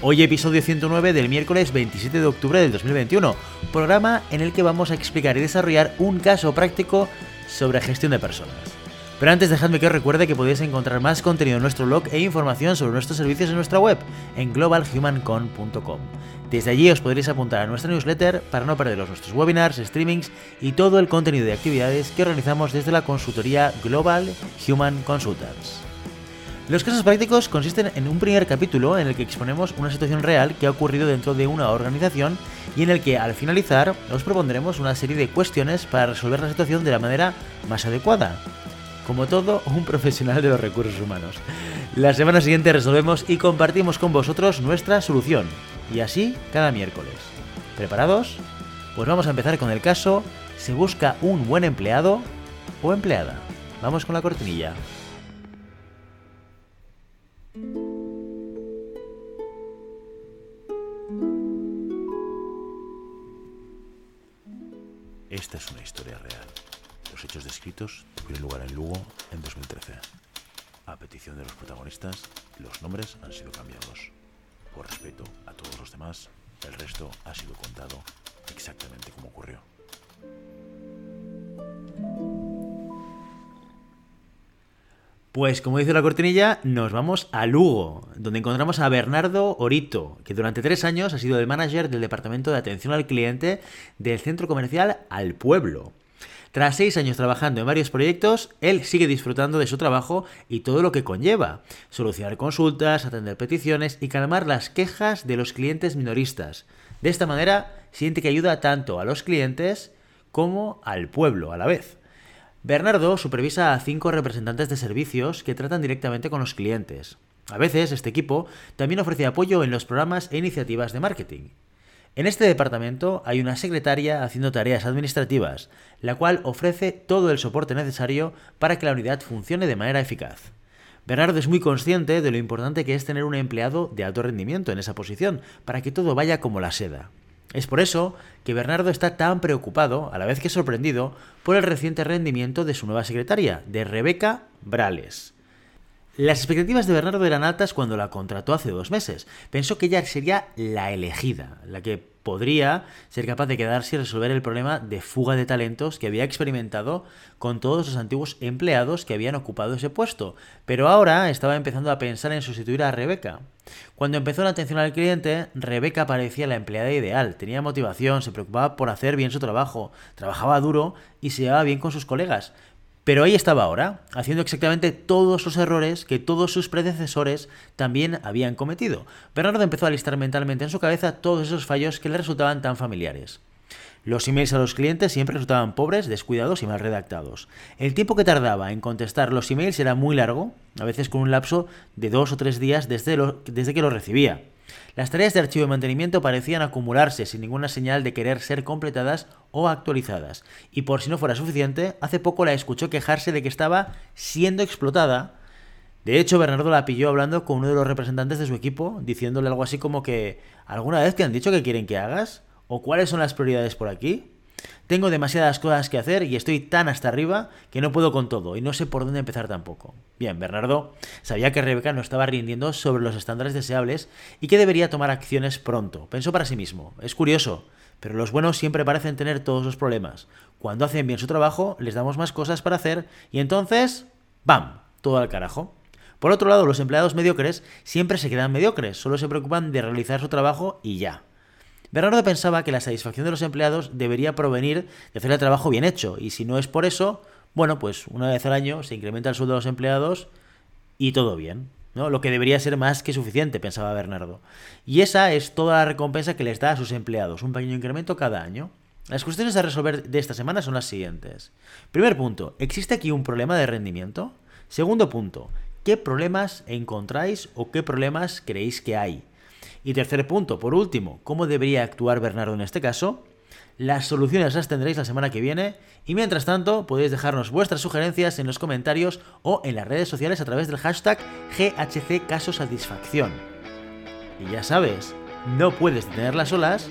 Hoy episodio 109 del miércoles 27 de octubre del 2021, programa en el que vamos a explicar y desarrollar un caso práctico sobre gestión de personas. Pero antes dejadme que os recuerde que podéis encontrar más contenido en nuestro blog e información sobre nuestros servicios en nuestra web, en globalhumancon.com. Desde allí os podréis apuntar a nuestra newsletter para no perderos nuestros webinars, streamings y todo el contenido de actividades que organizamos desde la consultoría Global Human Consultants. Los casos prácticos consisten en un primer capítulo en el que exponemos una situación real que ha ocurrido dentro de una organización y en el que al finalizar os propondremos una serie de cuestiones para resolver la situación de la manera más adecuada. Como todo, un profesional de los recursos humanos. La semana siguiente resolvemos y compartimos con vosotros nuestra solución. Y así cada miércoles. ¿Preparados? Pues vamos a empezar con el caso ¿Se busca un buen empleado o empleada? Vamos con la cortinilla. Esta es una historia real. Los hechos descritos tuvieron lugar en Lugo en 2013. A petición de los protagonistas, los nombres han sido cambiados. Por respeto a todos los demás, el resto ha sido contado exactamente como ocurrió. Pues como dice la cortinilla, nos vamos a Lugo, donde encontramos a Bernardo Orito, que durante tres años ha sido el manager del departamento de atención al cliente del centro comercial Al Pueblo. Tras seis años trabajando en varios proyectos, él sigue disfrutando de su trabajo y todo lo que conlleva. Solucionar consultas, atender peticiones y calmar las quejas de los clientes minoristas. De esta manera, siente que ayuda tanto a los clientes como al pueblo a la vez. Bernardo supervisa a cinco representantes de servicios que tratan directamente con los clientes. A veces este equipo también ofrece apoyo en los programas e iniciativas de marketing. En este departamento hay una secretaria haciendo tareas administrativas, la cual ofrece todo el soporte necesario para que la unidad funcione de manera eficaz. Bernardo es muy consciente de lo importante que es tener un empleado de alto rendimiento en esa posición, para que todo vaya como la seda. Es por eso que Bernardo está tan preocupado, a la vez que sorprendido, por el reciente rendimiento de su nueva secretaria, de Rebeca Brales. Las expectativas de Bernardo eran altas cuando la contrató hace dos meses. Pensó que ella sería la elegida, la que podría ser capaz de quedarse y resolver el problema de fuga de talentos que había experimentado con todos los antiguos empleados que habían ocupado ese puesto. Pero ahora estaba empezando a pensar en sustituir a Rebeca. Cuando empezó la atención al cliente, Rebeca parecía la empleada ideal. Tenía motivación, se preocupaba por hacer bien su trabajo, trabajaba duro y se llevaba bien con sus colegas. Pero ahí estaba ahora, haciendo exactamente todos los errores que todos sus predecesores también habían cometido. Bernardo empezó a listar mentalmente en su cabeza todos esos fallos que le resultaban tan familiares. Los emails a los clientes siempre resultaban pobres, descuidados y mal redactados. El tiempo que tardaba en contestar los emails era muy largo, a veces con un lapso de dos o tres días desde, desde que los recibía. Las tareas de archivo y mantenimiento parecían acumularse sin ninguna señal de querer ser completadas o actualizadas. Y por si no fuera suficiente, hace poco la escuchó quejarse de que estaba siendo explotada. De hecho, Bernardo la pilló hablando con uno de los representantes de su equipo, diciéndole algo así como que ¿alguna vez te han dicho que quieren que hagas? ¿O cuáles son las prioridades por aquí? Tengo demasiadas cosas que hacer y estoy tan hasta arriba que no puedo con todo y no sé por dónde empezar tampoco. Bien, Bernardo sabía que Rebeca no estaba rindiendo sobre los estándares deseables y que debería tomar acciones pronto. Pensó para sí mismo. Es curioso, pero los buenos siempre parecen tener todos los problemas. Cuando hacen bien su trabajo, les damos más cosas para hacer y entonces, ¡bam! Todo al carajo. Por otro lado, los empleados mediocres siempre se quedan mediocres, solo se preocupan de realizar su trabajo y ya. Bernardo pensaba que la satisfacción de los empleados debería provenir de hacer el trabajo bien hecho, y si no es por eso, bueno, pues una vez al año se incrementa el sueldo de los empleados y todo bien. ¿no? Lo que debería ser más que suficiente, pensaba Bernardo. Y esa es toda la recompensa que les da a sus empleados, un pequeño incremento cada año. Las cuestiones a resolver de esta semana son las siguientes. Primer punto, ¿existe aquí un problema de rendimiento? Segundo punto, qué problemas encontráis o qué problemas creéis que hay. Y tercer punto, por último, ¿cómo debería actuar Bernardo en este caso? Las soluciones las tendréis la semana que viene y mientras tanto podéis dejarnos vuestras sugerencias en los comentarios o en las redes sociales a través del hashtag GHC Caso Satisfacción. Y ya sabes, no puedes detener las olas,